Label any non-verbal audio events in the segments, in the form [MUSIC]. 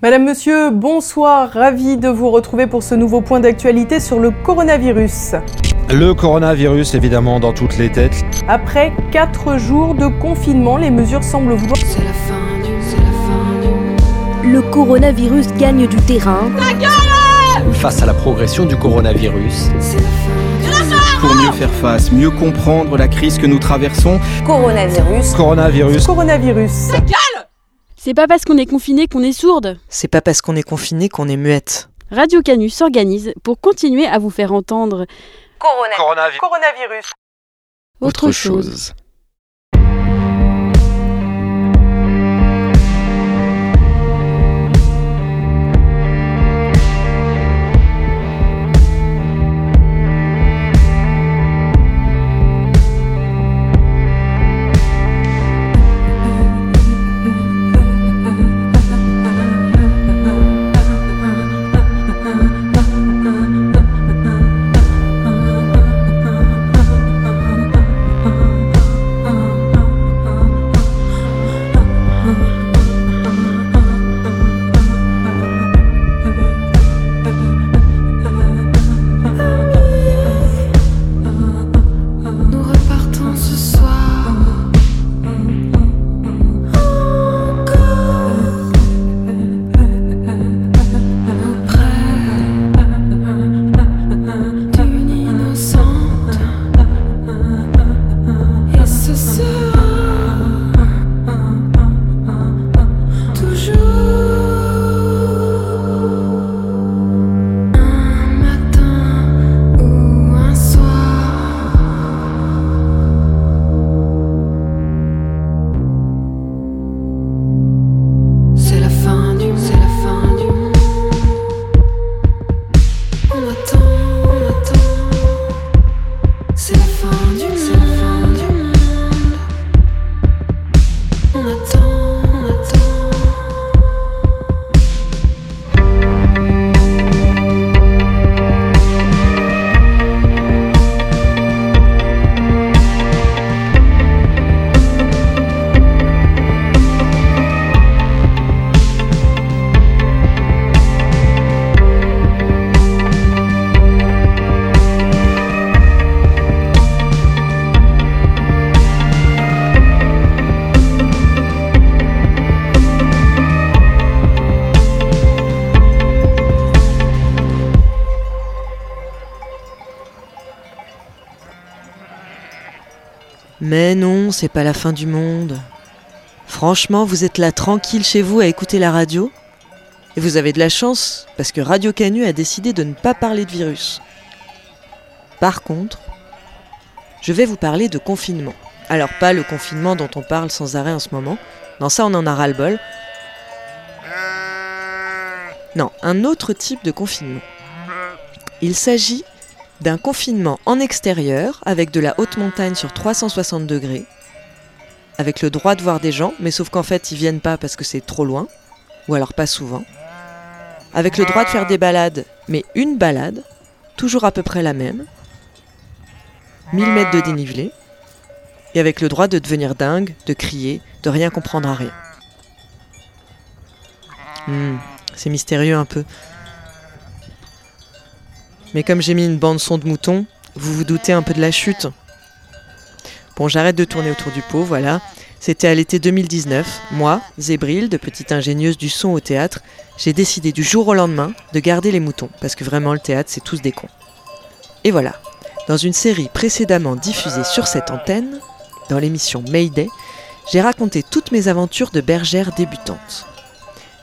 Madame, Monsieur, bonsoir, ravi de vous retrouver pour ce nouveau point d'actualité sur le coronavirus. Le coronavirus, évidemment, dans toutes les têtes. Après 4 jours de confinement, les mesures semblent vouloir... C'est la fin du, c'est la fin du... Le coronavirus gagne du terrain. face à la progression du coronavirus. C'est la fin du... Pour mieux faire face, mieux comprendre la crise que nous traversons, Coronavirus. Coronavirus. Coronavirus. C'est pas parce qu'on est confiné qu'on est sourde. C'est pas parce qu'on est confiné qu'on est muette. Radio Canu s'organise pour continuer à vous faire entendre Corona. Coronavirus. Coronavirus. autre, chose. C'est pas la fin du monde. Franchement, vous êtes là tranquille chez vous à écouter la radio. Et vous avez de la chance, parce que Radio Canu a décidé de ne pas parler de virus. Par contre, je vais vous parler de confinement. Alors pas le confinement dont on parle sans arrêt en ce moment. Non, ça on en a ras-le-bol. Non, un autre type de confinement. Il s'agit d'un confinement en extérieur avec de la haute montagne sur 360 degrés, avec le droit de voir des gens, mais sauf qu'en fait ils viennent pas parce que c'est trop loin, ou alors pas souvent, avec le droit de faire des balades, mais une balade, toujours à peu près la même, 1000 mètres de dénivelé, et avec le droit de devenir dingue, de crier, de rien comprendre à rien. Hmm, c'est mystérieux un peu. Mais comme j'ai mis une bande son de mouton, vous vous doutez un peu de la chute. Bon, j'arrête de tourner autour du pot, voilà. C'était à l'été 2019. Moi, Zébril, de petite ingénieuse du son au théâtre, j'ai décidé du jour au lendemain de garder les moutons, parce que vraiment le théâtre, c'est tous des cons. Et voilà. Dans une série précédemment diffusée sur cette antenne, dans l'émission Mayday, j'ai raconté toutes mes aventures de bergère débutante.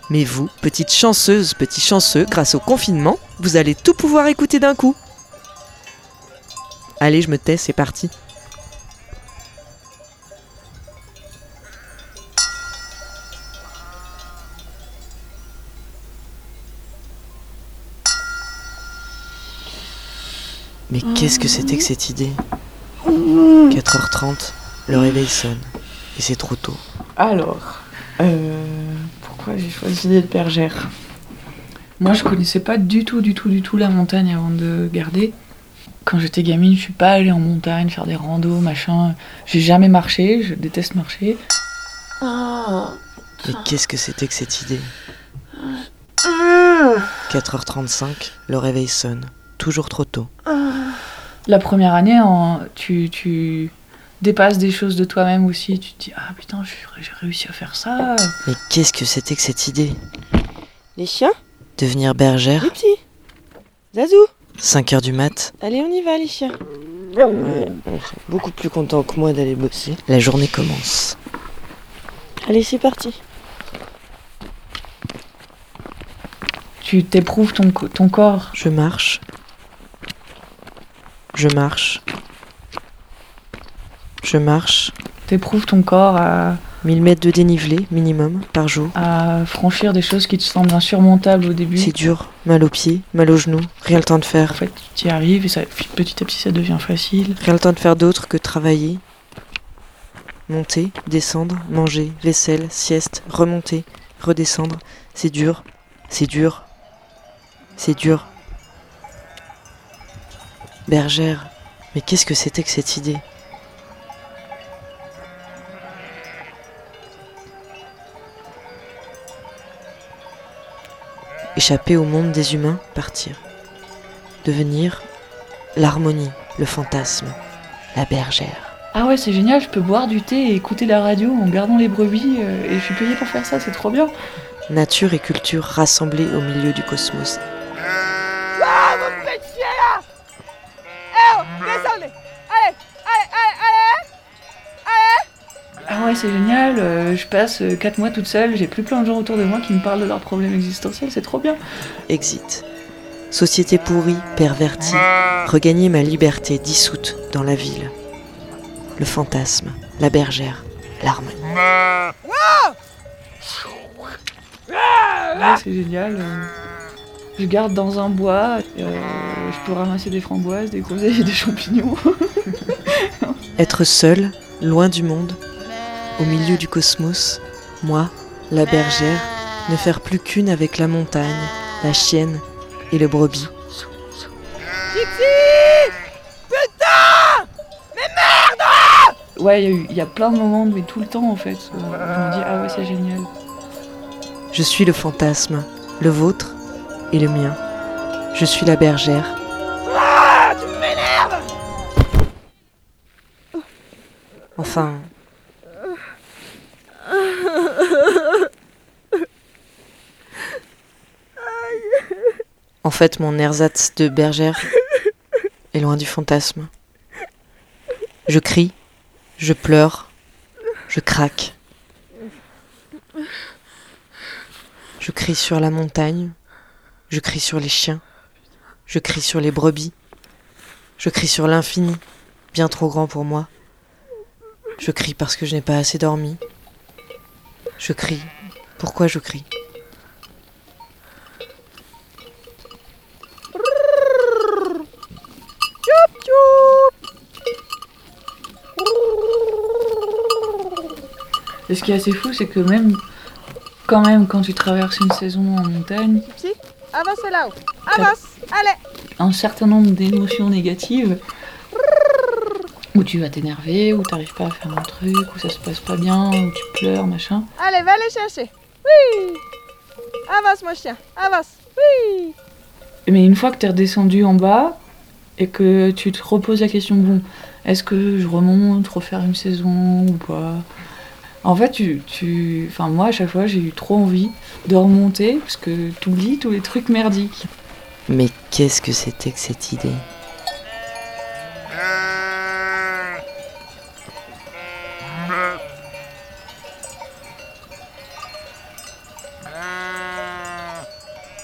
Mais vous, petite chanceuse, petit chanceux, grâce au confinement, vous allez tout pouvoir écouter d'un coup. Allez, je me tais, c'est parti. Mais qu'est-ce que c'était que cette idée 4h30, le réveil sonne. Et c'est trop tôt. Alors, euh, pourquoi j'ai choisi d'être bergère Moi, je connaissais pas du tout, du tout, du tout la montagne avant de garder. Quand j'étais gamine, je suis pas allée en montagne faire des randos, machin. J'ai jamais marché, je déteste marcher. Mais qu'est-ce que c'était que cette idée 4h35, le réveil sonne. Toujours trop tôt. La première année, en- tu, tu dépasses des choses de toi-même aussi. Tu te dis Ah putain, j'ai réussi à faire ça. Mais qu'est-ce que c'était que cette idée? Les chiens? Devenir bergère Les petits Zazou 5h du mat Allez, on y va, les chiens. Ouais, ils sont beaucoup plus contents que moi d'aller bosser. La journée commence. Allez, c'est parti. Tu t'éprouves ton, co- ton corps? Je marche. Je marche. Je marche. T'éprouves ton corps à, 1000 mètres de dénivelé minimum par jour. à franchir des choses qui te semblent insurmontables au début. C'est dur, mal aux pieds, mal aux genoux, rien le temps de En faire. fait, tu y arrives et ça, petit à petit, ça devient facile. Rien le temps de faire d'autre que travailler. Monter, descendre, manger, vaisselle, sieste, remonter, redescendre. C'est dur, c'est dur, c'est dur. Bergère, mais qu'est-ce que c'était que cette idée? Échapper au monde des humains, partir. Devenir l'harmonie, le fantasme, la bergère. Ah ouais, c'est génial, je peux boire du thé et écouter la radio en gardant les brebis euh, et je suis payée pour faire ça, c'est trop bien. Nature et culture rassemblées au milieu du cosmos. Ouais, c'est génial, euh, je passe 4 mois toute seule, j'ai plus plein de gens autour de moi qui me parlent de leurs problèmes existentiels, c'est trop bien. Exit. Société pourrie, pervertie, regagner ma liberté dissoute dans la ville. Le fantasme, la bergère, l'harmonie. Ouais, c'est génial. euh, Je garde dans un bois, euh, je peux ramasser des framboises, des groseilles et des champignons. [LAUGHS] Être seul, loin du monde, au milieu du cosmos, moi, la bergère, ne faire plus qu'une avec la montagne, la chienne et le brebis. Ouais, il y, a eu- il y a plein de moments, mais tout le temps en fait. euh, Je me dis, ah ouais, c'est génial. Je suis le fantasme, le vôtre et le mien. Je suis la bergère. Enfin. En fait, mon ersatz de bergère est loin du fantasme. Je crie, je pleure, je craque. Je crie sur la montagne, je crie sur les chiens, je crie sur les brebis, je crie sur l'infini, bien trop grand pour moi. Je crie parce que je n'ai pas assez dormi. Je crie. Pourquoi je crie? Et ce qui est assez fou, c'est que même quand même quand tu traverses une saison en montagne, Avancez là-haut. Avance. Allez. un certain nombre d'émotions négatives où tu vas t'énerver, où t'arrives pas à faire un truc, où ça se passe pas bien, où tu pleures, machin. Allez, va les chercher. Oui. Avance, mon chien. Avance. Oui. Mais une fois que t'es redescendu en bas et que tu te reposes la question, bon, est-ce que je remonte, refaire une saison ou pas? En fait, tu, tu... Enfin, moi, à chaque fois, j'ai eu trop envie de remonter parce que t'oublies tous les trucs merdiques. Mais qu'est-ce que c'était que cette idée?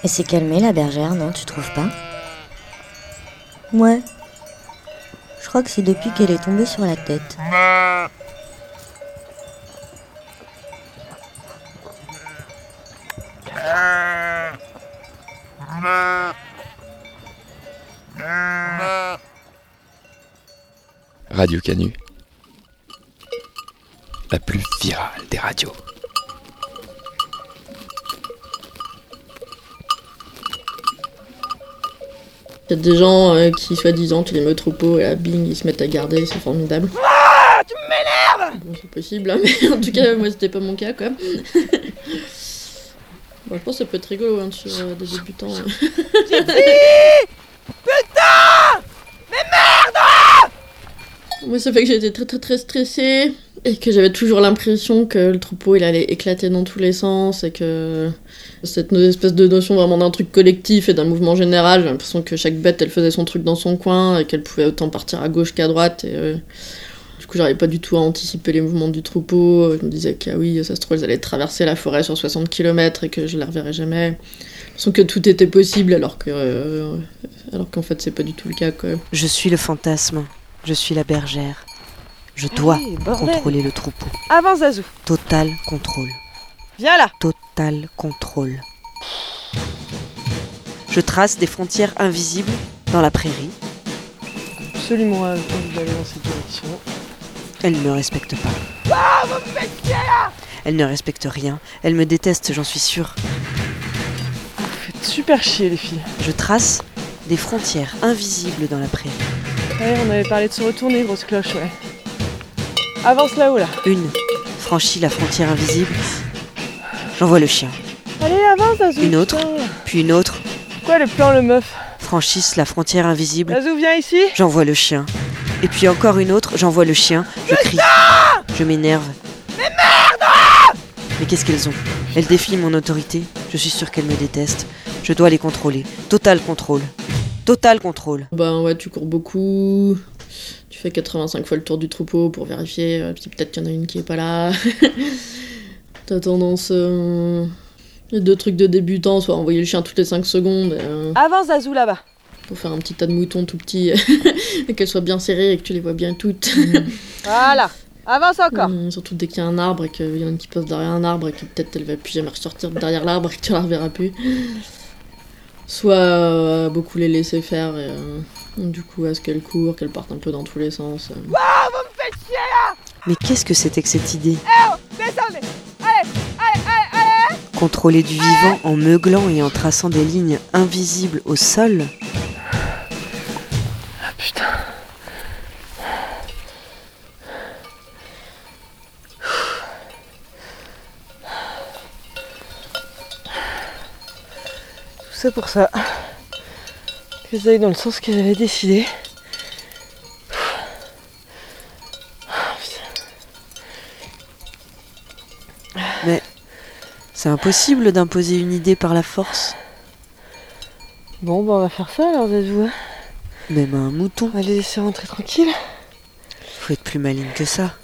Elle s'est calmée, la bergère, non, tu trouves pas? Ouais. Je crois que c'est depuis qu'elle est tombée sur la tête. Radio Canu. La plus virale des radios. Il y a des gens euh, qui, soi-disant, tu les mets au troupeau et à bing, ils se mettent à garder, c'est formidable. Ah, tu m'énerves Bon, c'est possible, hein, [LAUGHS] mais en tout cas, moi, c'était pas mon cas, quoi. [LAUGHS] Bon, je pense que ça peut être rigolo hein, sur euh, des débutants. hein. [LAUGHS] Putain Mais merde Moi, ça fait que j'étais très très très stressée et que j'avais toujours l'impression que le troupeau il allait éclater dans tous les sens et que cette espèce de notion vraiment d'un truc collectif et d'un mouvement général, j'ai l'impression que chaque bête elle faisait son truc dans son coin et qu'elle pouvait autant partir à gauche qu'à droite. Euh, du coup, j'arrivais pas du tout à anticiper les mouvements du troupeau. Je me disais que ah oui, ça se trouve, elles allaient traverser la forêt sur 60 km et que je les reverrais jamais. L'impression que tout était possible alors que euh, alors qu'en fait c'est pas du tout le cas quoi. Je suis le fantasme. Je suis la bergère. Je dois Allez, contrôler le troupeau. Avance, Zazou. Total contrôle. Viens là. Total contrôle. Je trace des frontières invisibles dans la prairie. Absolument envie d'aller dans cette direction. Elle ne me respecte pas. Ah, vous me faites chier là Elle ne respecte rien. Elle me déteste, j'en suis sûre. Vous faites super chier, les filles. Je trace des frontières invisibles dans la prairie. Ouais, on avait parlé de se retourner, grosse cloche, ouais. Avance là-haut, là. Une franchit la frontière invisible. J'envoie le chien. Allez, avance, Zazou. Une autre, putain. puis une autre Quoi, le plan, le meuf franchissent la frontière invisible. Zazou, viens ici. J'envoie le chien. Et puis encore une autre, j'envoie le chien. Je crie. Je m'énerve. Mais merde Mais qu'est-ce qu'elles ont? Elles défient mon autorité. Je suis sûre qu'elles me détestent. Je dois les contrôler. Total contrôle. Total contrôle. Ben ouais, tu cours beaucoup. Tu fais 85 fois le tour du troupeau pour vérifier, euh, puis peut-être qu'il y en a une qui est pas là. [LAUGHS] T'as tendance. Euh... Les deux trucs de débutant, soit envoyer le chien toutes les 5 secondes. euh, Avance, Zazou, là-bas. pour faire un petit tas de moutons tout petits [LAUGHS] et qu'elles soient bien serrées et que tu les vois bien toutes. [LAUGHS] Voilà. Avance encore. Hum, surtout dès qu'il y a un arbre et qu'il y en a une qui passe derrière un arbre et que peut-être elle va plus jamais ressortir de derrière l'arbre et que tu la reverras plus. Soit euh, beaucoup les laisser faire et euh, du coup à ce qu'elles courent, qu'elles partent un peu dans tous les sens. euh. Ah, vous me faites chier là Mais qu'est-ce que c'était que cette idée Eh oh, descendez Allez, allez, allez, allez Contrôler du vivant en meuglant et en traçant des lignes invisibles au sol Ah putain. Tout ça pour ça. Qu'elles aillent dans le sens qu'elles avaient décidé. Mais c'est impossible d'imposer une idée par la force. Bon, bah on va faire ça alors, Zazou. hein? Même un mouton. On va les laisser rentrer tranquille. Faut être plus maligne que ça.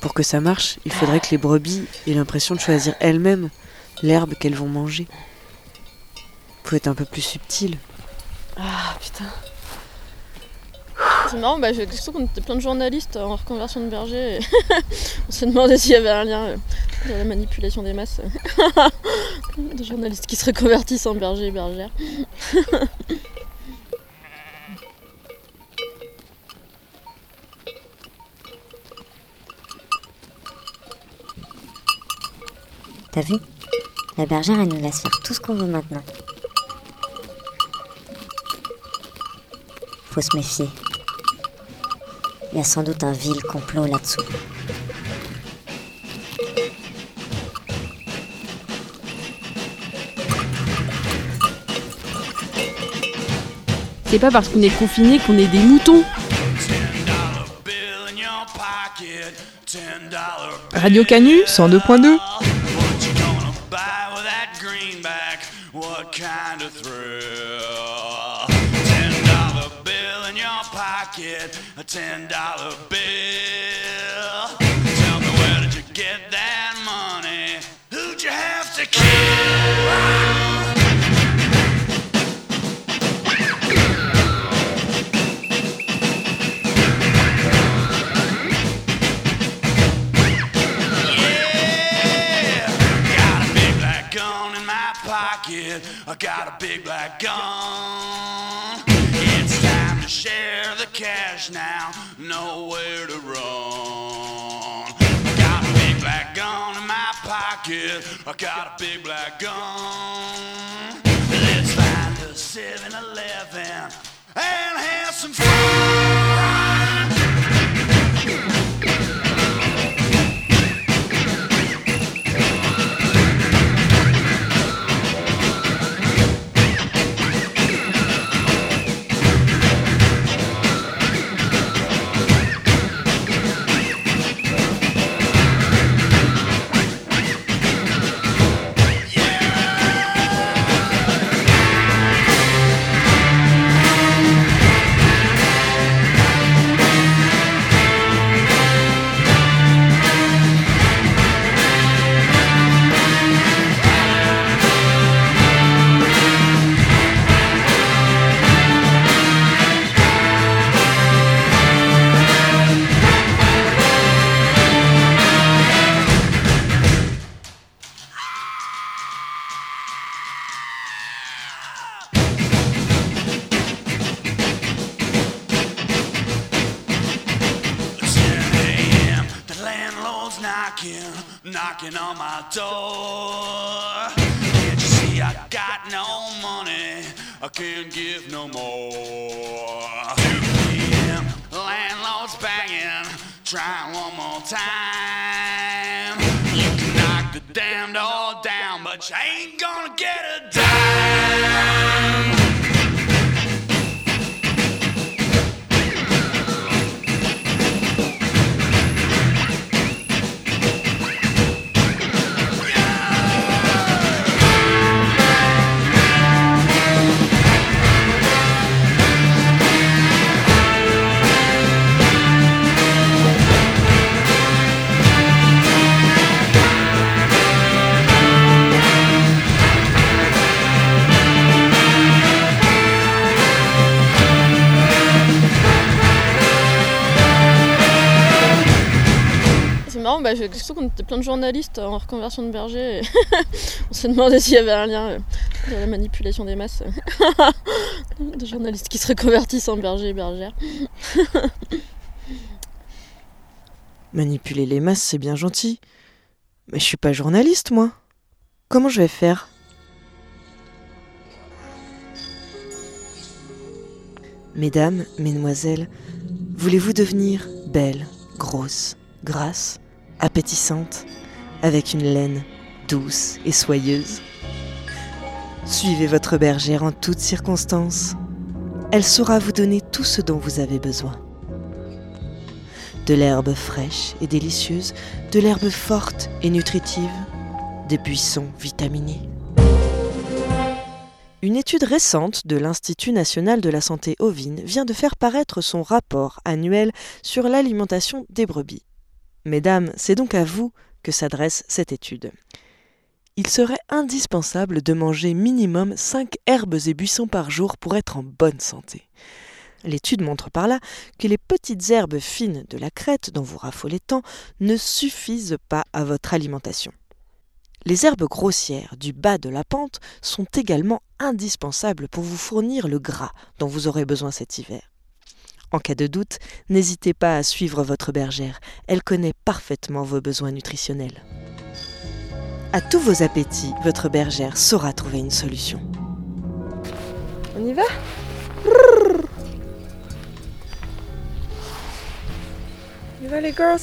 Pour que ça marche, il faudrait que les brebis aient l'impression de choisir elles-mêmes l'herbe qu'elles vont manger. Faut être un peu plus subtil. Ah putain. C'est marrant, bah, j'ai l'impression qu'on était plein de journalistes en reconversion de berger. et [LAUGHS] on s'est demandé s'il y avait un lien euh, dans la manipulation des masses. [LAUGHS] des journalistes qui se reconvertissent en berger et bergères. [LAUGHS] T'as vu? La bergère, elle nous laisse faire tout ce qu'on veut maintenant. Faut se méfier. Il y a sans doute un vil complot là-dessous. C'est pas parce qu'on est confiné qu'on est des moutons. Radio Canu 102.2. dollar bill. Tell me where did you get that money? Who'd you have to kill? Yeah, got a big black gun in my pocket. I got a big black gun. It's time to share the cash now. Knocking, knocking on my door. Can't you see I got no money? I can't give no more. 2 p.m. Landlord's banging. Try one more time. You can knock the damn door down, but you ain't gonna get a dime. Bah, j'ai l'impression qu'on était plein de journalistes en reconversion de berger. [LAUGHS] on s'est demandé s'il y avait un lien euh, dans la manipulation des masses. [LAUGHS] de journalistes qui se reconvertissent en berger et bergères. [LAUGHS] Manipuler les masses, c'est bien gentil. Mais je suis pas journaliste, moi. Comment je vais faire? Mesdames, mesdemoiselles, voulez-vous devenir belle, grosse, grasse, appétissante, avec une laine douce et soyeuse Suivez votre bergère en toutes circonstances. Elle saura vous donner tout ce dont vous avez besoin. De l'herbe fraîche et délicieuse, de l'herbe forte et nutritive, des buissons vitaminés. Une étude récente de l'Institut national de la santé ovine vient de faire paraître son rapport annuel sur l'alimentation des brebis. Mesdames, c'est donc à vous que s'adresse cette étude. Il serait indispensable de manger minimum 5 herbes et buissons par jour pour être en bonne santé. L'étude montre par là que les petites herbes fines de la crête dont vous raffolez tant ne suffisent pas à votre alimentation. Les herbes grossières du bas de la pente sont également indispensables pour vous fournir le gras dont vous aurez besoin cet hiver. En cas de doute, n'hésitez pas à suivre votre bergère, elle connaît parfaitement vos besoins nutritionnels. À tous vos appétits, votre bergère saura trouver une solution. On y va? Y va les girls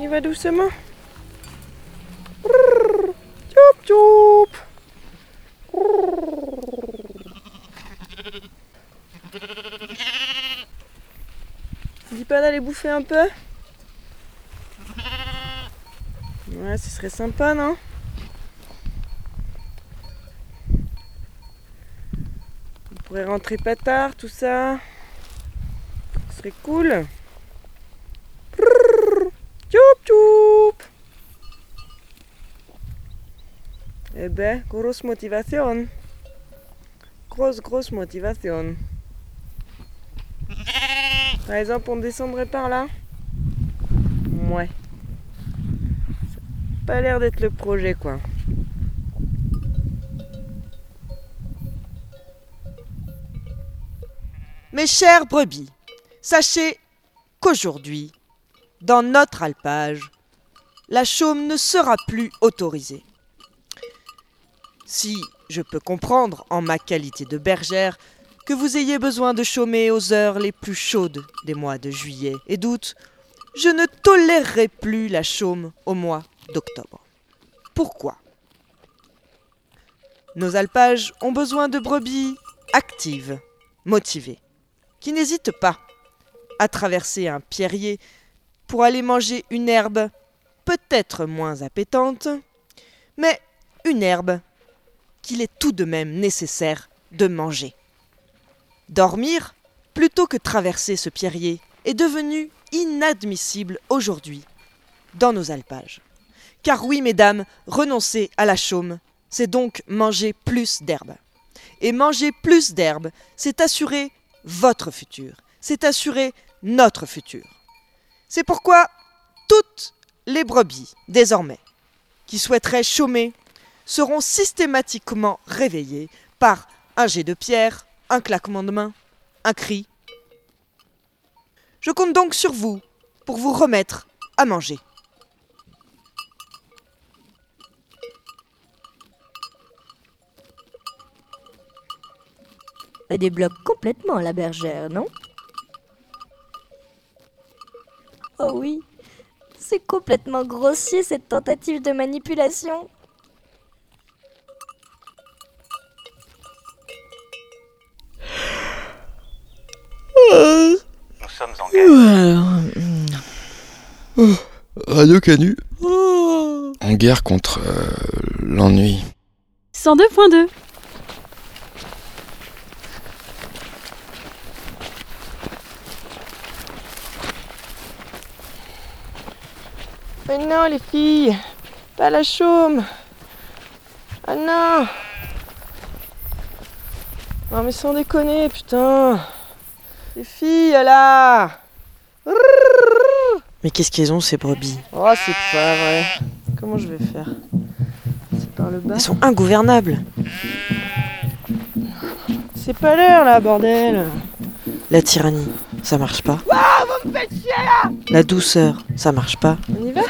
y va doucement Dis pas d'aller bouffer un peu Ouais, ce serait sympa, non On pourrait rentrer pas tard, tout ça. Ce serait cool. Tchoup tchoup Eh ben, grosse motivation. Grosse, grosse motivation. Par exemple, on descendrait par là Ouais. Ça pas l'air d'être le projet, quoi. Mes chers brebis, sachez qu'aujourd'hui, dans notre alpage, la chaume ne sera plus autorisée. Si je peux comprendre, en ma qualité de bergère, que vous ayez besoin de chômer aux heures les plus chaudes des mois de juillet et d'août, je ne tolérerai plus la chaume au mois d'octobre. Pourquoi? Nos alpages ont besoin de brebis actives, motivées, qui n'hésitent pas à traverser un pierrier pour aller manger une herbe peut-être moins appétante, mais une herbe qu'il est tout de même nécessaire de manger. Dormir, plutôt que traverser ce pierrier, est devenu inadmissible aujourd'hui dans nos alpages. Car oui, mesdames, renoncer à la chaume, c'est donc manger plus d'herbe. Et manger plus d'herbe, c'est assurer votre futur, c'est assurer notre futur. C'est pourquoi toutes les brebis, désormais, qui souhaiteraient chômer, seront systématiquement réveillées par un jet de pierre, un claquement de main, un cri. Je compte donc sur vous pour vous remettre à manger. Elle débloque complètement la bergère, non? Oh oui, c'est complètement grossier cette tentative de manipulation. Nous sommes en guerre. Oh, Radio Canu. En guerre contre euh, l'ennui. 102.2 Mais non, les filles Pas la chaume Ah non Non, mais sans déconner, putain Les filles, là Mais qu'est-ce qu'ils ont ces brebis Oh, c'est pas vrai. Comment je vais faire? C'est par le bas Elles sont ingouvernables. C'est pas l'heure, là, bordel La tyrannie, ça marche pas. Ah, vous me faites chier, là La douceur, ça marche pas. On y va?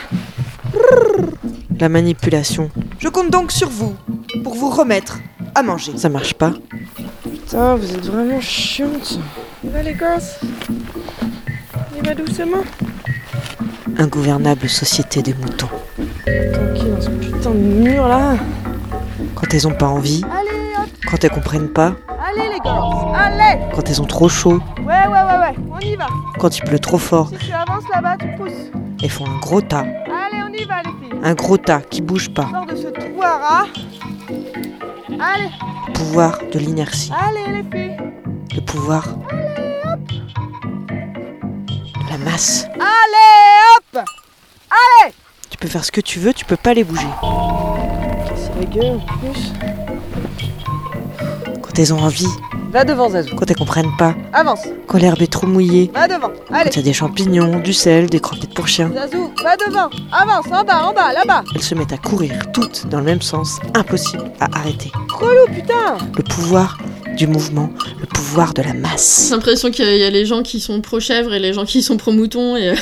La manipulation, Je compte donc sur vous pour vous remettre à manger. ça marche pas. Putain, vous êtes vraiment chiante. On y va, les gosses? On y va doucement? Ingouvernable société des moutons. Tranquille, dans ce putain de mur, là Quand elles ont pas envie, Allez, hop quand elles comprennent pas, Allez, les gosses Allez quand elles ont trop chaud, Ouais, ouais, ouais, ouais, on y va quand il pleut trop fort, Si tu avances là-bas, tu pousses. elles font un gros tas. Allez, on y va, les filles Un gros tas qui bouge pas. Sors de ce trou à rat Allez, Le pouvoir de l'inertie. allez, les filles Le pouvoir de la masse. Allez, hop Allez Tu peux faire ce que tu veux, tu peux pas les bouger. C'est la gueule, en plus. Quand elles ont envie, Va devant, Zazou. quand elles comprennent pas, Avance. quand l'herbe est trop mouillée, Va devant. Allez. quand il y a des champignons, du sel, des croquettes pour chiens, Zazou, va devant. Avance, en bas, en bas, là-bas. elles se mettent à courir toutes dans le même sens, impossible à arrêter. Relou, putain Le pouvoir du mouvement, le de la masse. J'ai l'impression qu'il y a les gens qui sont pro-chèvres et les gens qui sont pro-moutons et,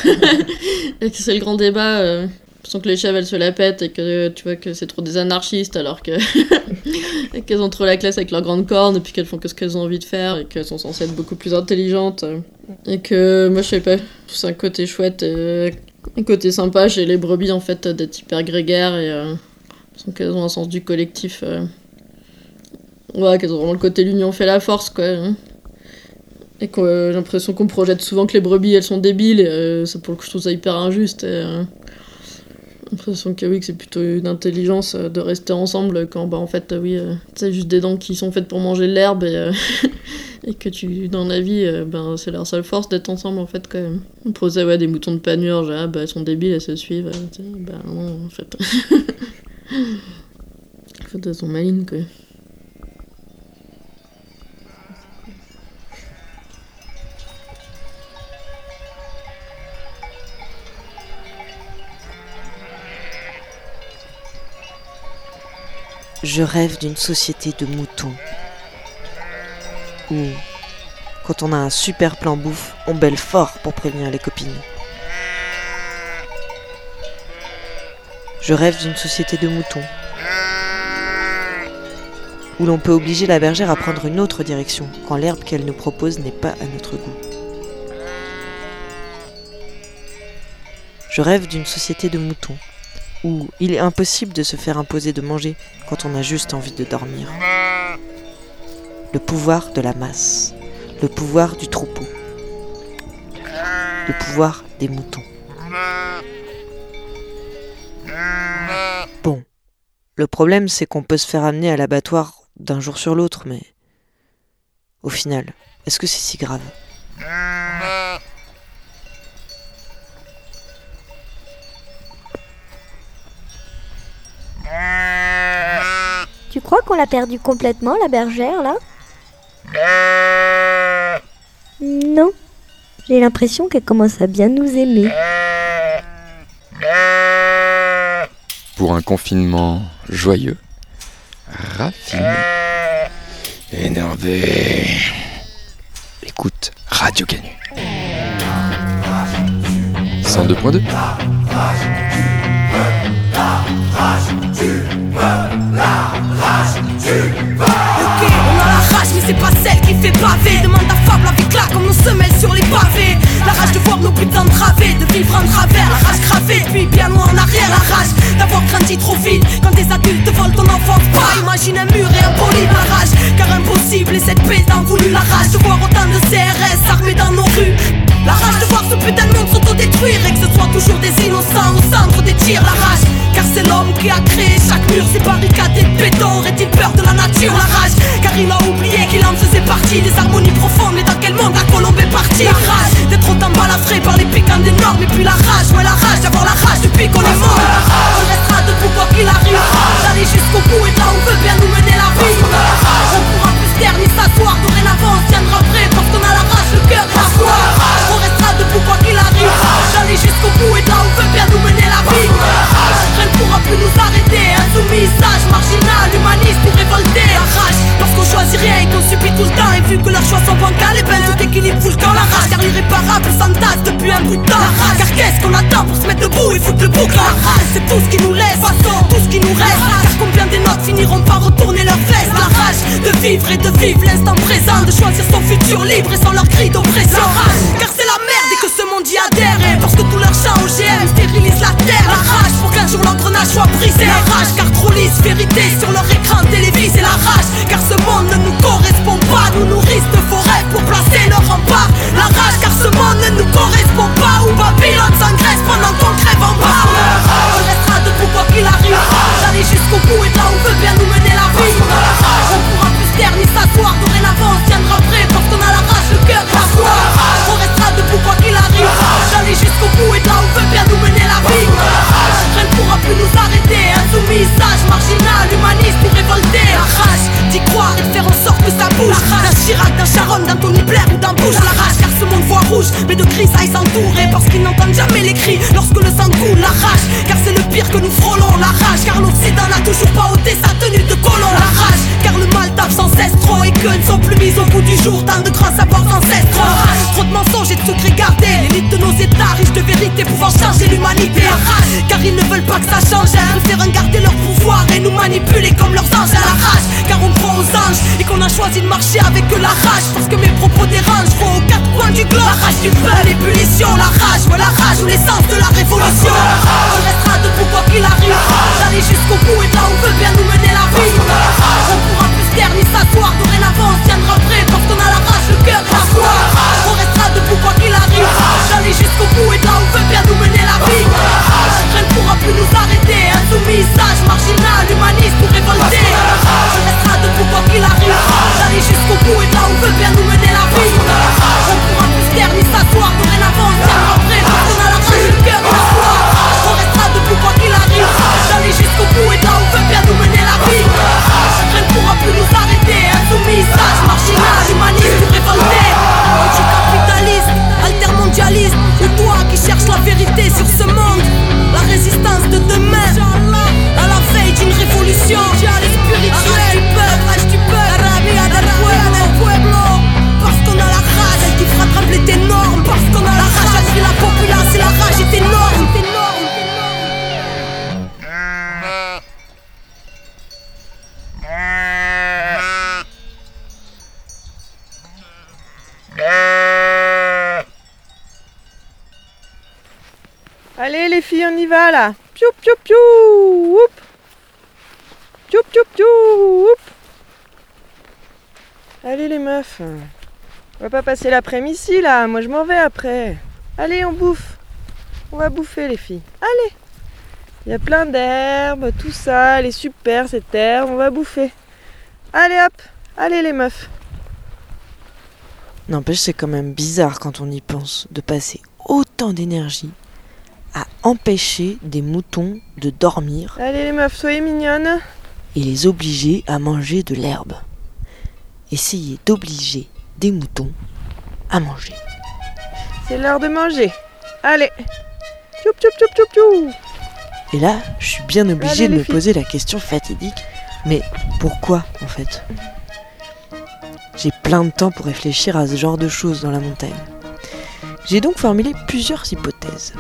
[LAUGHS] et que c'est le grand débat. Euh, sans que les chèvres elles se la pètent et que tu vois que c'est trop des anarchistes alors que [LAUGHS] qu'elles ont trop la classe avec leurs grandes cornes et puis qu'elles font que ce qu'elles ont envie de faire et qu'elles sont censées être beaucoup plus intelligentes euh, et que moi je sais pas, c'est un côté chouette, euh, un côté sympa chez les brebis en fait d'être hyper grégaires et euh, sans qu'elles ont un sens du collectif. euh, Ouais, qu'elles ont vraiment le côté l'union fait la force, quoi. hein. Et que euh, j'ai l'impression qu'on projette souvent que les brebis, elles sont débiles, et euh, ça, pour le coup, je trouve ça hyper injuste. Et, euh, j'ai l'impression que c'est plutôt une intelligence euh, de rester ensemble quand, bah, en fait, euh, oui, c'est juste des dents qui sont faites pour manger l'herbe, [LAUGHS] et, que tu, dans la vie, ben, c'est leur seule force d'être ensemble, en fait, quand même. On posait, ouais, des moutons de panurge, ah, bah, elles sont débiles, elles se suivent. sais, bah, non, en fait. [LAUGHS] en fait, elles sont malines, quoi. Je rêve d'une société de moutons. Où, quand on a un super plan bouffe, on belle fort pour prévenir les copines. Je rêve d'une société de moutons. Où l'on peut obliger la bergère à prendre une autre direction quand l'herbe qu'elle nous propose n'est pas à notre goût. Je rêve d'une société de moutons où il est impossible de se faire imposer de manger quand on a juste envie de dormir. Le pouvoir de la masse, le pouvoir du troupeau, le pouvoir des moutons. Bon, le problème c'est qu'on peut se faire amener à l'abattoir d'un jour sur l'autre, mais au final, est-ce que c'est si grave? Tu crois qu'on l'a perdu complètement, la bergère, là Non. J'ai l'impression qu'elle commence à bien nous aimer. Pour un confinement joyeux, raffiné, énervé. Écoute Radio Canu. 102.2 rage, tu me la rage, On a la rage, mais c'est pas celle qui fait pavé. Demande à fable avec là comme nos semelles sur les pavés. La rage de voir nos putains través, de vivre en travers, la rage gravée, puis bien loin en arrière, la rage d'avoir grandi trop vite. Quand des adultes volent ton enfant, pas imagine un mur et un bolide, la rage, car impossible et cette paix d'un voulu, la rage de voir autant de CRS armés dans nos rues. La rage de voir ce putain de monde s'autodétruire et que ce soit toujours des innocents au centre des tirs, la rage, car c'est l'homme qui a créé chaque mur, ces barricades et de béton, aurait-il peur de la partie des harmonies profondes. Mais dans quel monde la colombe est partie La rage d'être autant balafré par les piquants des normes. Et puis la rage, ouais, la rage d'avoir la rage depuis qu'on est mort. Fout le camp. La rage, car l'irréparable s'entasse depuis un bout de temps. Car qu'est-ce qu'on attend pour se mettre debout et foutre le bouc La rage, c'est tout ce qui nous laisse, tout ce qui nous reste. Car combien des notes finiront par retourner leurs fesses? La rage de vivre et de vivre l'instant présent, de choisir son futur libre et sans leur cri d'oppression. Car la merde et parce que tout leur chant OGM stérilise la terre. La rage pour qu'un jour l'engrenage soit brisé. La rage, car trop lisse vérité sur leur écran télévisé. La rage, car ce monde ne nous correspond pas. Nous nourrissent de faux rêves pour placer leur rempart. La rage, car ce monde ne nous correspond pas. Où Babylone s'engraisse pendant qu'on crève en bas. On restera debout quoi qu'il arrive. D'aller jusqu'au bout et là où veut bien nous mener la vie. On pourra plus taire ni s'asseoir. Dorénavant, on tiendra Plus nous arrêter. Insoumis, sage, marginal, humaniste ou révolté. La rage d'y croire et de faire en sorte que ça bouge. D'un Chirac, d'un Sharon, d'un Tony Blair ou d'un Bush. La rage car ce monde voit rouge, mais de cris ça s'entourer parce qu'ils n'entendent jamais les cris lorsque le sang coule. La rage car c'est le pire que nous frôlons. La rage car l'Occident n'a toujours pas ôté sa tenue de colon. La rage car le mal tape sans cesse trop et que ne sont plus mis au bout du jour. Tant de grands savoirs ancestraux. Trop de mensonges et de secrets gardés. L'élite de nos états riches de vérité pouvant changer l'humanité. La rage ils ne veulent pas que ça change. Ils préfèrent garder leur pouvoir et nous manipuler comme leurs anges à la rage. Car on croit aux anges et qu'on a choisi de marcher avec eux la rage. Parce que mes propos dérangent, faut aux quatre coins du globe. La rage du peuple, l'ébullition, la rage, ouais la rage ou l'essence de la révolution. On restera debout quoi qu'il arrive. D'aller jusqu'au bout et de là où veut bien nous mener la vie. On pourra plus taire ni s'asseoir. Dorénavant, on tiendra prêt parce qu'on a la rage, le cœur, la foi. On restera debout quoi qu'il arrive. D'aller jusqu'au bout et de là où veut bien nous mener la vie. Pourra plus nous arrêter. Insoumis, sage, marginal, humaniste ou révolté. On restera debout quoi qu'il arrive. D'aller jusqu'au bout et là où veut bien nous mener la vie. On pourra plus taire ni s'asseoir. Dorénavant, filles, on y va là. Piou piou piou. Oup. Piou piou piou. Oup. Allez les meufs. On va pas passer l'après-midi là. Moi je m'en vais après. Allez, on bouffe. On va bouffer les filles. Allez. Il y a plein d'herbes, tout ça. Elle est super cette herbe. On va bouffer. Allez hop. Allez les meufs. N'empêche, c'est quand même bizarre quand on y pense de passer autant d'énergie à empêcher des moutons de dormir Allez les meufs, soyez mignonnes. et les obliger à manger de l'herbe. Essayez d'obliger des moutons à manger. C'est l'heure de manger. Allez. Tchoup tchoup tchoup tchoup tchoup. Et là, je suis bien obligée Allez, de me filles. poser la question fatidique. Mais pourquoi en fait? J'ai plein de temps pour réfléchir à ce genre de choses dans la montagne. J'ai donc formulé plusieurs hypothèses.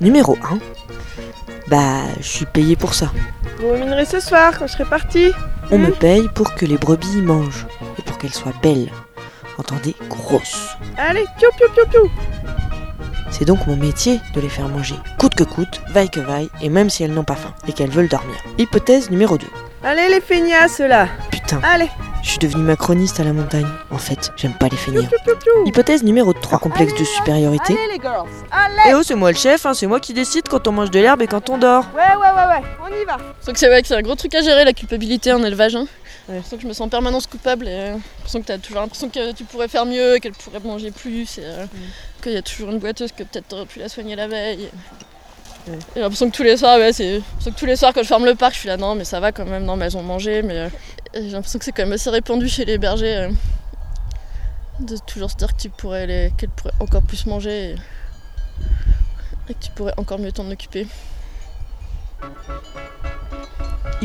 Numéro 1. Bah, je suis payé pour ça. Vous rémunérer ce soir quand je serai partie. On me paye pour que les brebis mangent et pour qu'elles soient belles. Entendez, grosses. Allez, piou piou piou piou. C'est donc mon métier de les faire manger, coûte que coûte, vaille que vaille, et même si elles n'ont pas faim et qu'elles veulent dormir. Hypothèse numéro 2. Allez les feignasses là Putain, Allez je suis devenue macroniste à la montagne. En fait, j'aime pas les feignants. Hypothèse numéro 3. Complexe de supériorité. Allez les girls Allez Eh oh, c'est moi le chef, hein, c'est moi qui décide quand on mange de l'herbe et quand on dort. Ouais, ouais, ouais, ouais, on y va Donc c'est vrai que c'est un gros truc à gérer la culpabilité en élevage. Hein. Que je me sens en permanence coupable et euh, j'ai l'impression que t'as toujours l'impression que tu pourrais faire mieux, qu'elle pourrait manger plus, et euh, qu'il y a toujours une boiteuse que peut-être t'aurais pu la soigner la veille. J'ai l'impression que tous les soirs, ouais, c'est que tous les soirs quand je ferme le parc, je suis là non mais ça va quand même, non mais elles ont mangé, mais euh, j'ai l'impression que c'est quand même assez répandu chez les bergers euh, de toujours se dire que tu pourrais les, qu'elles pourraient encore plus manger et, et que tu pourrais encore mieux t'en occuper.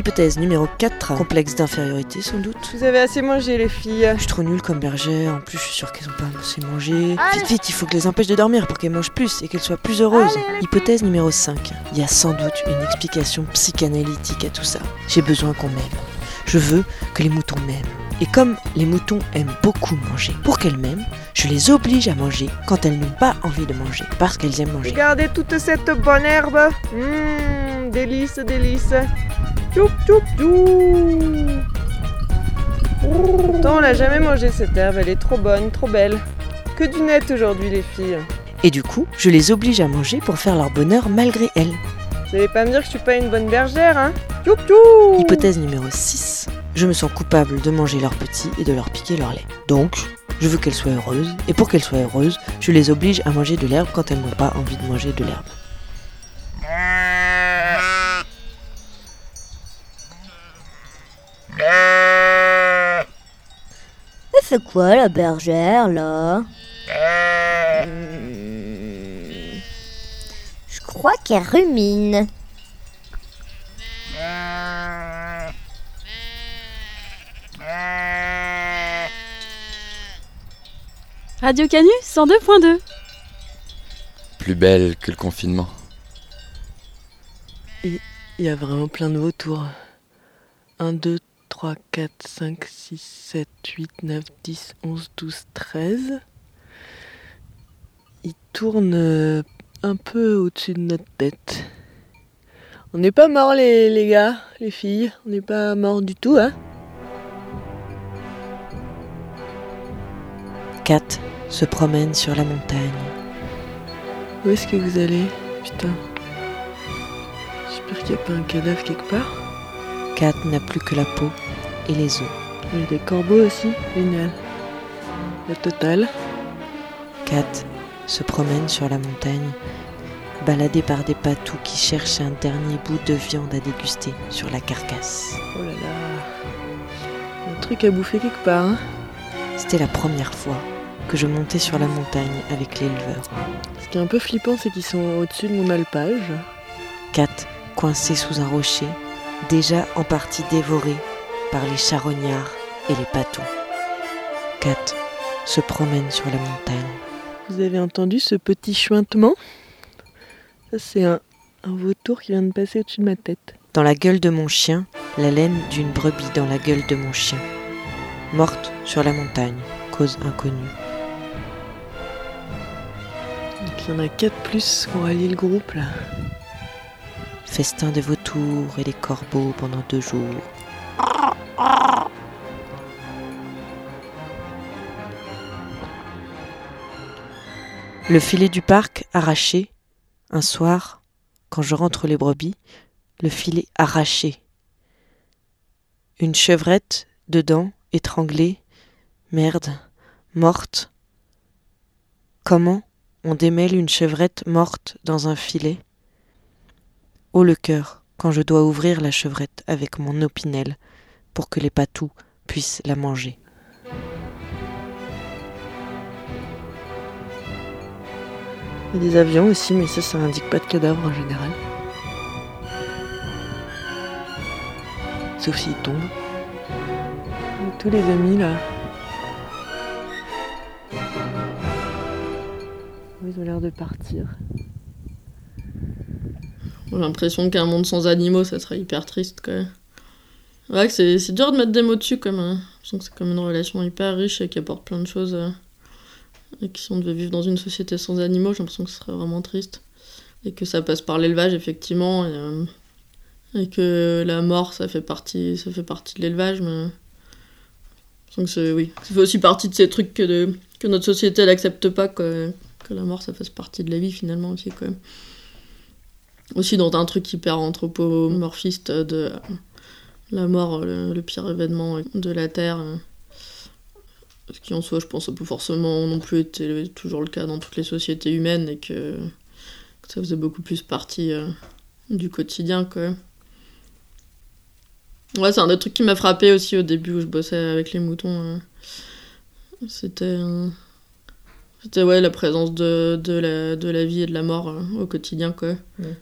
Hypothèse numéro 4. Complexe d'infériorité sans doute. Vous avez assez mangé les filles Je suis trop nulle comme bergère, en plus je suis sûre qu'elles ont pas assez mangé. Vite vite, il faut que les empêche de dormir pour qu'elles mangent plus et qu'elles soient plus heureuses. Hypothèse numéro 5. Il y a sans doute une explication psychanalytique à tout ça. J'ai besoin qu'on m'aime. Je veux que les moutons m'aiment. Et comme les moutons aiment beaucoup manger, pour qu'elles m'aiment, je les oblige à manger quand elles n'ont pas envie de manger, parce qu'elles aiment manger. Regardez toute cette bonne herbe Mmm, délice, délice Tchoup, tchoup, tchoup Pourtant, on l'a jamais mangé cette herbe, elle est trop bonne, trop belle. Que du net aujourd'hui les filles. Et du coup, je les oblige à manger pour faire leur bonheur malgré elles. Vous allez pas me dire que je suis pas une bonne bergère, hein Tchoup, tchoup Hypothèse numéro 6. Je me sens coupable de manger leurs petits et de leur piquer leur lait. Donc, je veux qu'elles soient heureuses, et pour qu'elles soient heureuses, je les oblige à manger de l'herbe quand elles n'ont pas envie de manger de l'herbe. Elle fait quoi la bergère là? Je crois qu'elle rumine. Radio Canu 102.2. Plus belle que le confinement. Il y a vraiment plein de vautours. 1, 2, 3, 4, 5, 6, 7, 8, 9, 10, 11, 12, 13. Ils tournent un peu au-dessus de notre tête. On n'est pas morts les, les gars, les filles. On n'est pas morts du tout, hein 4 se promène sur la montagne. Où est-ce que vous allez Putain? J'espère qu'il n'y a pas un cadavre quelque part. Kat n'a plus que la peau et les os. Il y a des corbeaux aussi, génial. La totale. Kat se promène sur la montagne, baladée par des patous qui cherchent un dernier bout de viande à déguster sur la carcasse. Oh là là. Un truc à bouffer quelque part, hein C'était la première fois que je montais sur la montagne avec l'éleveur. Ce qui est un peu flippant, c'est qu'ils sont au-dessus de mon alpage. Kat, coincée sous un rocher, déjà en partie dévorée par les charognards et les patous. Kat se promène sur la montagne. Vous avez entendu ce petit chuintement? Ça, c'est un, un vautour qui vient de passer au-dessus de ma tête. Dans la gueule de mon chien, la laine d'une brebis dans la gueule de mon chien. Morte sur la montagne, cause inconnue. Il y en a quatre plus qui ont allié le groupe là. Festin de vautours et des corbeaux pendant deux jours. Le filet du parc arraché. Un soir, quand je rentre les brebis, le filet arraché. Une chevrette dedans, étranglée. Merde, morte. Comment on démêle une chevrette morte dans un filet Haut le cœur quand je dois ouvrir la chevrette avec mon opinel pour que les patous puissent la manger. Il y a des avions aussi, mais ça, ça indique pas de cadavre en général. Sauf s'ils tombent. Tous les amis là. Ils ont l'air de partir. J'ai l'impression qu'un monde sans animaux, ça serait hyper triste quand même. Ouais, que c'est c'est dur de mettre des mots dessus comme. euh, J'ai l'impression que c'est comme une relation hyper riche et qui apporte plein de choses. euh, Et que si on devait vivre dans une société sans animaux, j'ai l'impression que ce serait vraiment triste. Et que ça passe par l'élevage, effectivement. Et, euh, que la mort, ça fait partie, ça fait partie de l'élevage, mais. Donc c'est, oui, ça fait aussi partie de ces trucs que, que notre société n'accepte pas, que, la mort, ça fasse partie de la vie finalement aussi, quand même. Aussi dans un truc hyper anthropomorphiste de la mort, le, pire événement de la Terre. euh, Ce qui en soi, je pense, pas forcément non plus été toujours le cas dans toutes les sociétés humaines et que, ça faisait beaucoup plus partie euh, du quotidien, quand même. Ouais, c'est un des trucs qui m'a frappé aussi au début où je bossais avec les moutons. euh. C'était. euh, C'était ouais, la présence de, de, la, de la vie et de la mort euh, au quotidien, quoi. Ouais.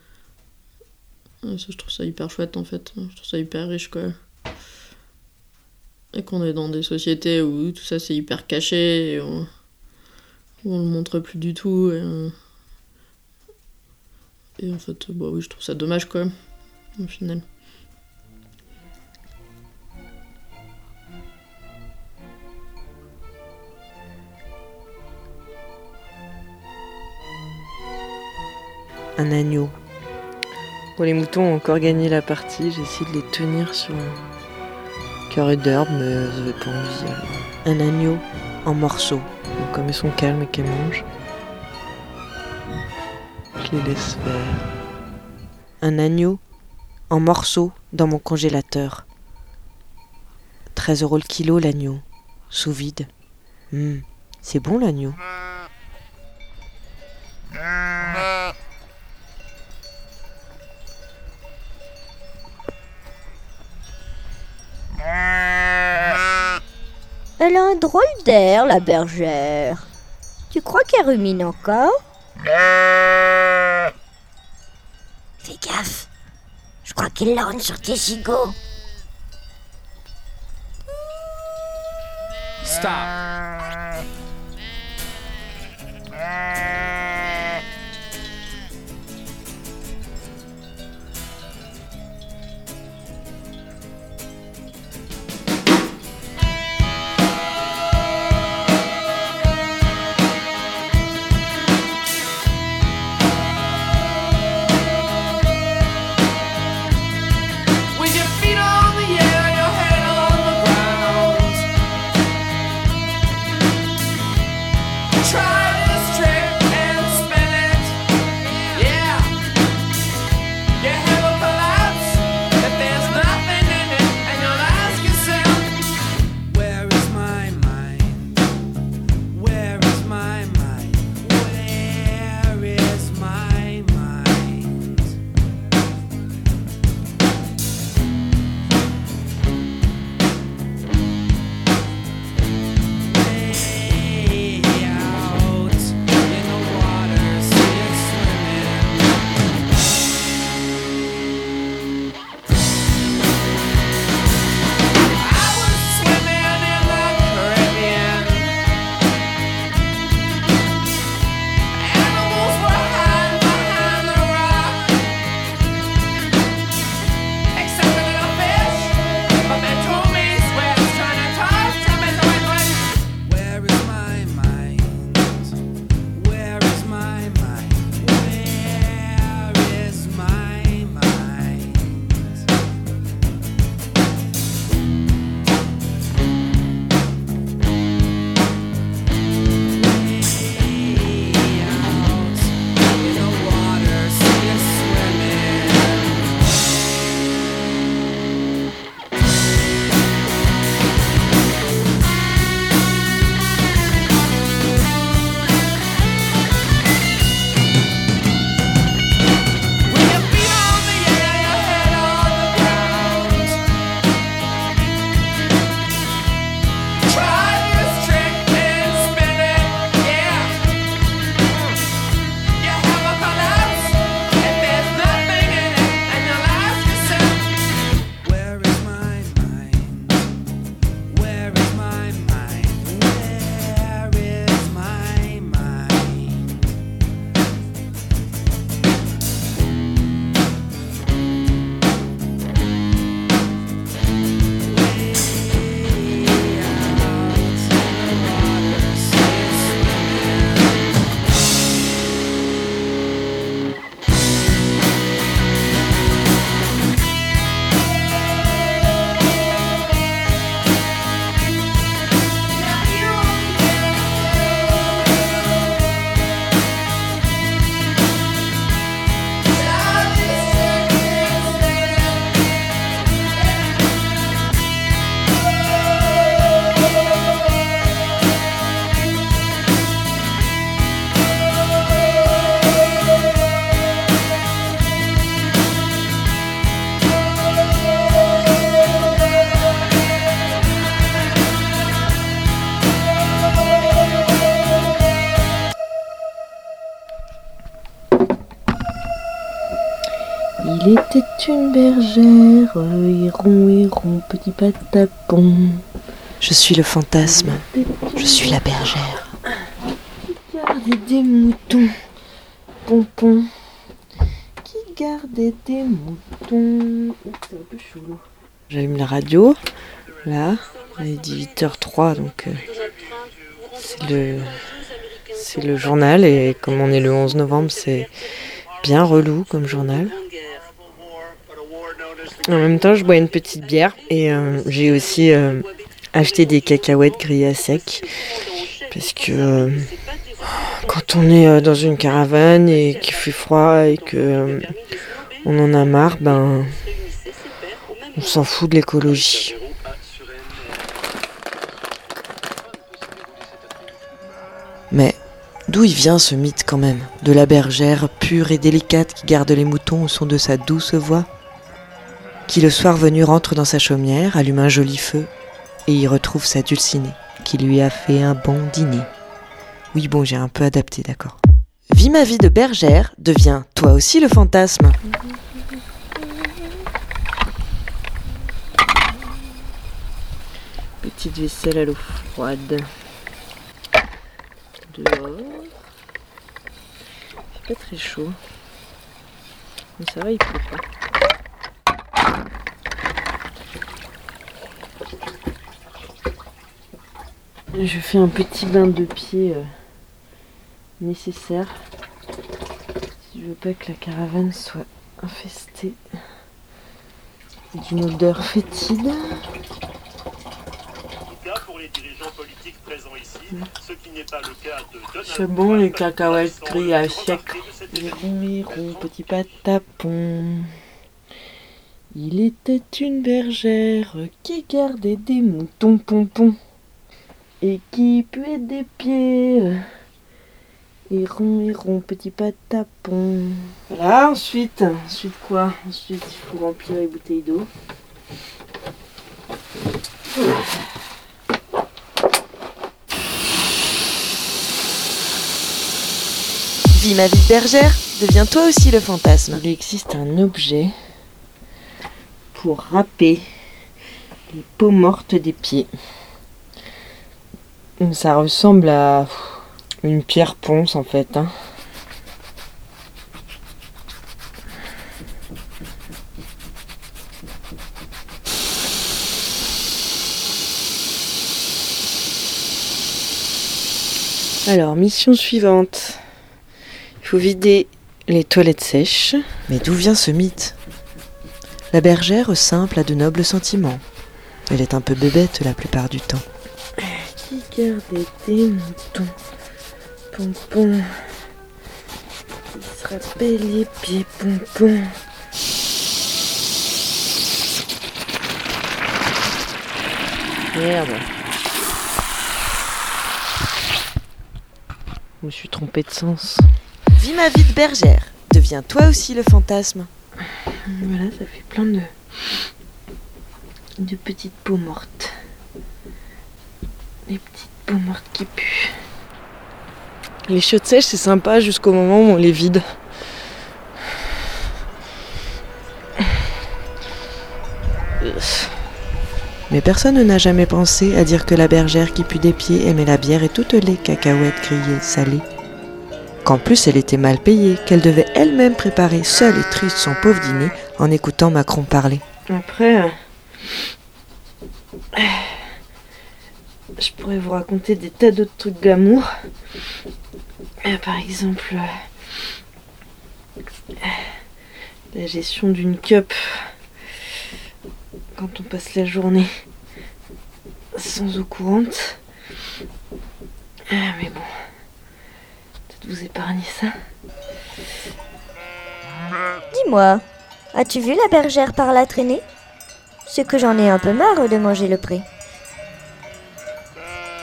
Ouais, ça, je trouve ça hyper chouette, en fait. Je trouve ça hyper riche, quoi. Et qu'on est dans des sociétés où tout ça c'est hyper caché, et on, où on le montre plus du tout. Et, euh, et en fait, bah oui, je trouve ça dommage, quoi, au final. Un agneau. Bon, les moutons ont encore gagné la partie. J'ai essayé de les tenir sur un carré d'herbe, mais avaient pas envie. Un agneau en morceaux. Donc, comme ils sont calmes et qu'elles mangent, je les laisse faire. Un agneau en morceaux dans mon congélateur. 13 euros le kilo l'agneau, sous vide. Hmm, c'est bon l'agneau. Elle a un drôle d'air, la bergère. Tu crois qu'elle rumine encore? Fais gaffe. Je crois qu'elle lorgne sur tes gigots. Stop. Bergère, héron, héron, petit patapon. Je suis le fantasme. Je suis la bergère. Gardait des moutons, pompon. Qui gardait des moutons? C'est un peu chaud. J'allume la radio. Là, il est 18h03, donc euh, c'est le, c'est le journal. Et comme on est le 11 novembre, c'est bien relou comme journal. En même temps, je bois une petite bière et euh, j'ai aussi euh, acheté des cacahuètes grillées à sec. Parce que euh, quand on est euh, dans une caravane et qu'il fait froid et que euh, on en a marre, ben on s'en fout de l'écologie. Mais d'où il vient ce mythe quand même? De la bergère pure et délicate qui garde les moutons au son de sa douce voix? Qui le soir venu rentre dans sa chaumière, allume un joli feu et y retrouve sa dulcinée qui lui a fait un bon dîner. Oui bon j'ai un peu adapté d'accord. Vis ma vie de bergère, deviens toi aussi le fantasme. Petite vaisselle à l'eau froide. Dehors. Fait pas très chaud. Mais ça va, il pleut pas. Je fais un petit bain de pied euh, nécessaire. Si je veux pas que la caravane soit infestée d'une odeur fétide. C'est bon les cacahuètes grillées à sec. Héron, héron, petit patapon. Il était une bergère qui gardait des moutons pompons et qui puait des pieds. Héron, héron, petit patapon. Voilà, ensuite, ensuite quoi? Ensuite, il faut remplir les bouteilles d'eau. Vis ma vie de bergère, deviens toi aussi le fantasme. Il existe un objet pour râper les peaux mortes des pieds. Ça ressemble à une pierre ponce en fait. hein. Alors, mission suivante. Il faut vider les toilettes sèches. Mais d'où vient ce mythe? La bergère simple a de nobles sentiments. Elle est un peu bébête la plupart du temps. Qui gardait des moutons pompons Qui se rappelle les pieds pompons Merde. Je me suis trompée de sens. Vis ma vie de bergère, deviens toi aussi le fantasme. Voilà, ça fait plein de de petites peaux mortes. Des petites peaux mortes qui puent. Les chiottes sèches, c'est sympa jusqu'au moment où on les vide. Mais personne n'a jamais pensé à dire que la bergère qui pue des pieds aimait la bière et toutes les cacahuètes grillées salées. Qu'en plus elle était mal payée, qu'elle devait elle-même préparer seule et triste son pauvre dîner en écoutant Macron parler. Après, euh, je pourrais vous raconter des tas d'autres trucs d'amour. Euh, Par exemple, euh, la gestion d'une cup quand on passe la journée sans eau courante. Ah, mais bon, peut-être vous épargner ça. Dis-moi, as-tu vu la bergère par là traîner? C'est que j'en ai un peu marre de manger le pré.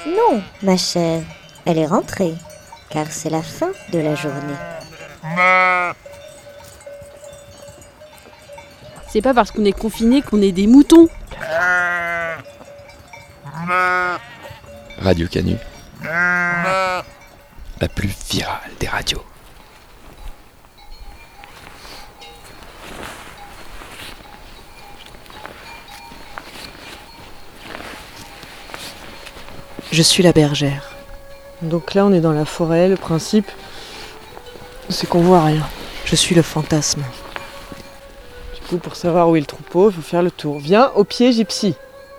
Non, ma chère, elle est rentrée, car c'est la fin de la journée. C'est pas parce qu'on est confiné qu'on est des moutons. Radio Canu. La plus virale des radios. Je suis la bergère. Donc là, on est dans la forêt. Le principe, c'est qu'on voit rien. Je suis le fantasme. Du coup, pour savoir où est le troupeau, il faut faire le tour. Viens au pied, Gypsy.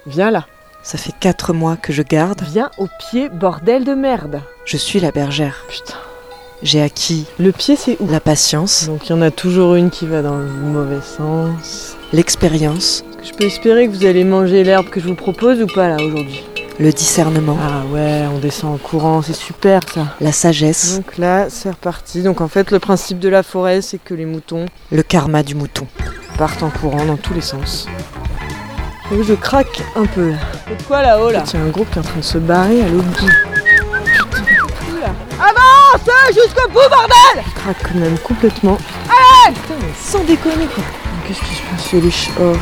Viens là. Ça fait quatre mois que je garde. Viens au pied, bordel de merde. Je suis la bergère. Putain. J'ai acquis Le pied, c'est où? la patience, Donc il y en a toujours une qui va dans le mauvais sens. l'expérience, je peux espérer que vous allez manger l'herbe que je vous propose ou pas là aujourd'hui? Le discernement, Ah ouais, on descend en courant, c'est super ça. la sagesse, Donc là, c'est reparti. Donc en fait, le principe de la forêt, c'est que les moutons le karma du mouton. partent en courant dans tous les sens. Donc je craque un peu là. C'est quoi là-haut là a un groupe qui est en train de se barrer à l'autre bout. Oula. Avance jusqu'au bout bordel Je craque quand même complètement. Allez Putain mais sans déconner quoi. Qu'est-ce qui se passe sur les ch... Oh.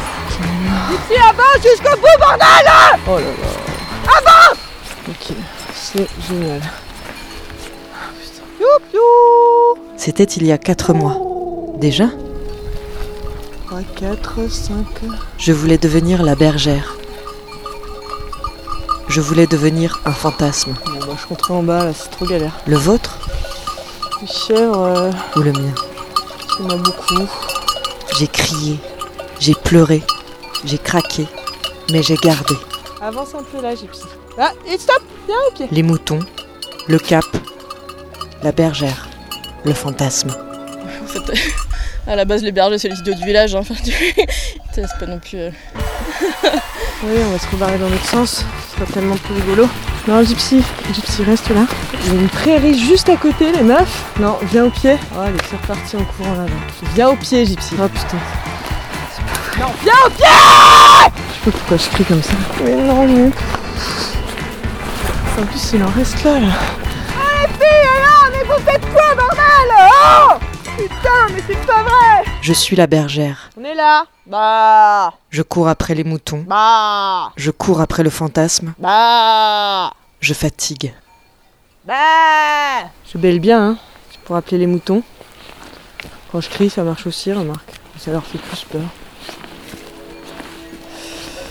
Ici avance jusqu'au bout bordel Oh là là. Avance Ok, c'est génial. C'était il y a quatre mois. Déjà, 3, 4, 5. je voulais devenir la bergère. Je voulais devenir un fantasme. Bon bah je compterai en bas là, c'est trop galère. Le vôtre Les chèvres, euh, ou le mien il y en a beaucoup. J'ai crié, j'ai pleuré, j'ai craqué, mais j'ai gardé. Avance un peu là, Gypsy. Ah, et stop Viens au pied Les moutons, le cap, la bergère, le fantasme. En fait, [LAUGHS] à la base, les bergers, c'est les idiots du village. hein. Enfin, tu- [LAUGHS] c'est pas non plus. euh, [LAUGHS] Oui, on va se rebarrer dans l'autre sens. Ce sera tellement plus rigolo. Non, Gypsy, Gypsy, reste là. Il y a une prairie juste à côté, les meufs. Non, viens au pied. Oh, allez, c'est reparti en courant là. Viens au pied, Gypsy. Oh putain. Non, viens au pied pas pourquoi je crie comme ça. Mais non, mais. En plus, il en reste là, là. Oh les filles, alors, mais vous faites quoi, bordel? Oh Putain, mais c'est pas vrai Je suis la bergère. On est là Bah Je cours après les moutons. Bah Je cours après le fantasme. Bah Je fatigue. Bah Je bêle bien, hein, pour appeler les moutons. Quand je crie, ça marche aussi, remarque. Ça leur fait plus peur.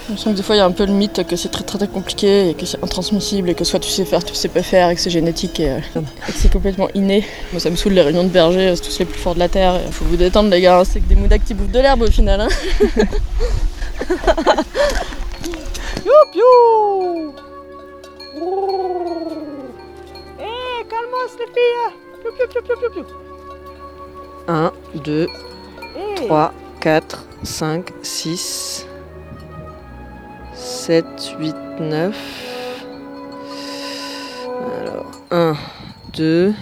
Je sens que des fois, il y a un peu le mythe que c'est très très très compliqué et que c'est intransmissible et que soit tu sais faire, tu sais pas faire et que c'est génétique et, euh, et que c'est complètement inné. Moi, ça me saoule les réunions de bergers, c'est tous les plus forts de la terre. Il faut vous détendre, les gars, c'est que des moudacs qui bouffent de l'herbe au final. Hein. [LAUGHS] Youp you Eh, calmos les filles Youp youp youp youp youp youp 1, 2, Eh 3, 4, 5, 6, 7, 8, 9. Alors, 1, 2,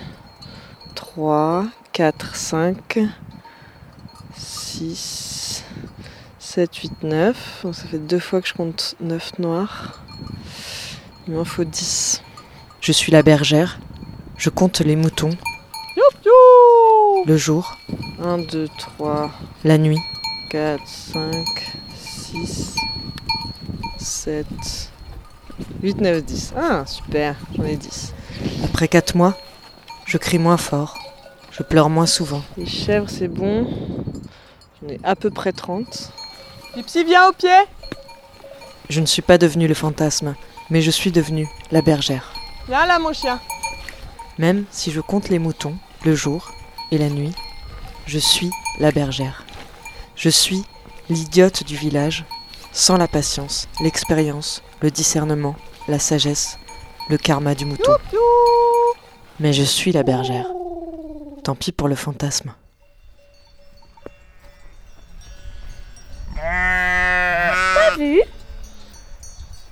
3, 4, 5, 6, 7, 8, 9. Donc ça fait deux fois que je compte 9 noirs. Il m'en faut 10. Je suis la bergère. Je compte les moutons. Le jour, 1, 2, 3, la nuit, 4, 5, 6, 7, 8, 9, 10. Ah, super, j'en ai 10. Après quatre mois, je crie moins fort, je pleure moins souvent. Les chèvres, c'est bon. J'en ai à peu près 30. Gypsy, viens au pied Je ne suis pas devenue le fantasme, mais je suis devenue la bergère. Viens là, mon chien. Même si je compte les moutons, le jour et la nuit, je suis la bergère. Je suis l'idiote du village, sans la patience, l'expérience, le discernement, la sagesse, le karma du mouton. Mais je suis la bergère. Tant pis pour le fantasme. Pas vu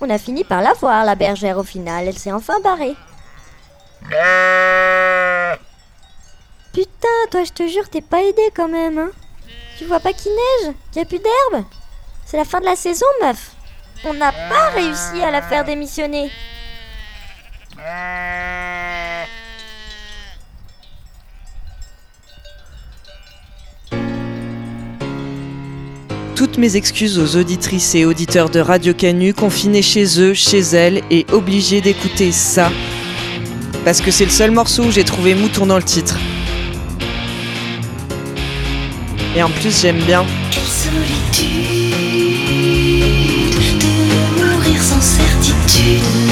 On a fini par la voir, la bergère, au final. Elle s'est enfin barrée. Putain, toi, je te jure, t'es pas aidé quand même, hein Tu vois pas qu'il neige? Qu'il a plus d'herbe? C'est la fin de la saison, meuf. On n'a pas réussi à la faire démissionner. Toutes mes excuses aux auditrices et auditeurs de Radio Canu confinés chez eux, chez elles et obligés d'écouter ça. Parce que c'est le seul morceau où j'ai trouvé mouton dans le titre. Et en plus, j'aime bien. Quelle solitude de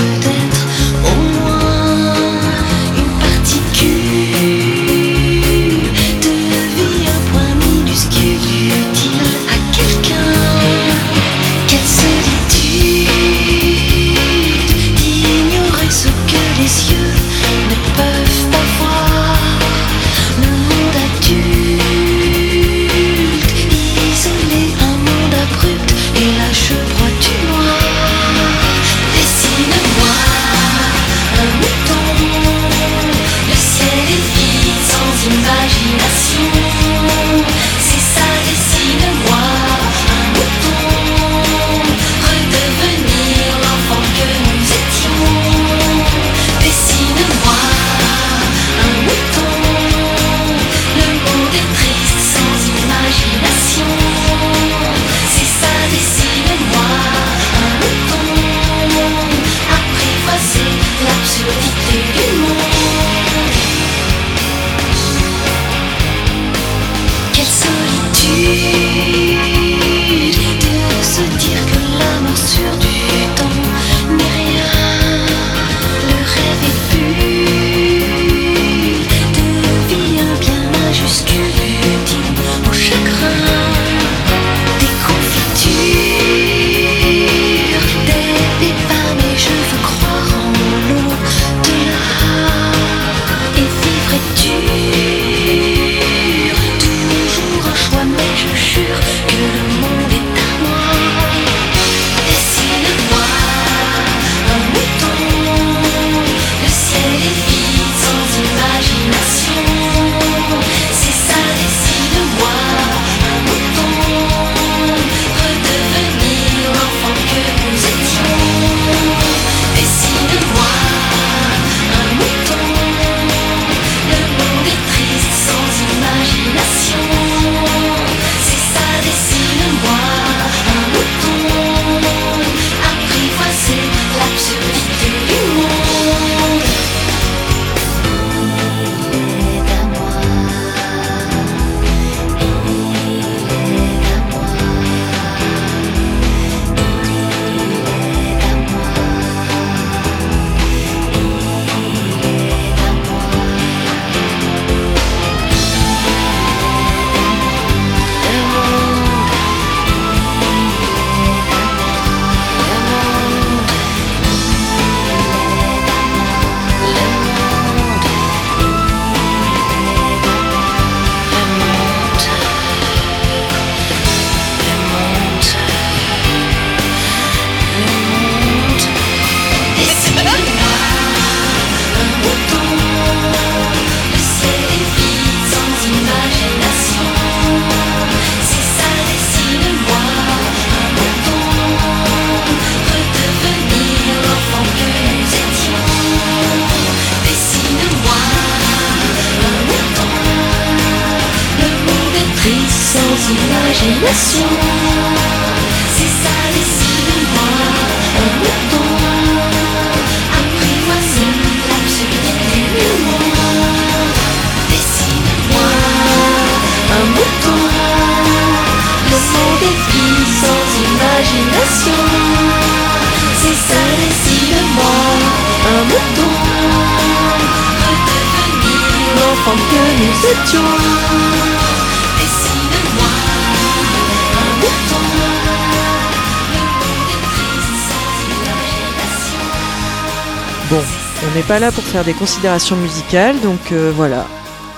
pas là pour faire des considérations musicales, donc euh, voilà.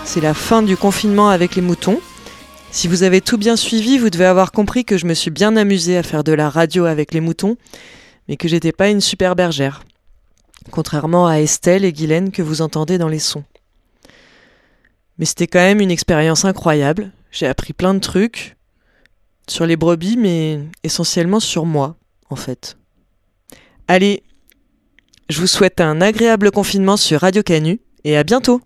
C'est la fin du confinement avec les moutons. Si vous avez tout bien suivi, vous devez avoir compris que je me suis bien amusée à faire de la radio avec les moutons, mais que j'étais pas une super bergère. Contrairement à Estelle et Guylaine que vous entendez dans les sons. Mais c'était quand même une expérience incroyable. J'ai appris plein de trucs sur les brebis, mais essentiellement sur moi, en fait. Allez, je vous souhaite un agréable confinement sur Radio Canu et à bientôt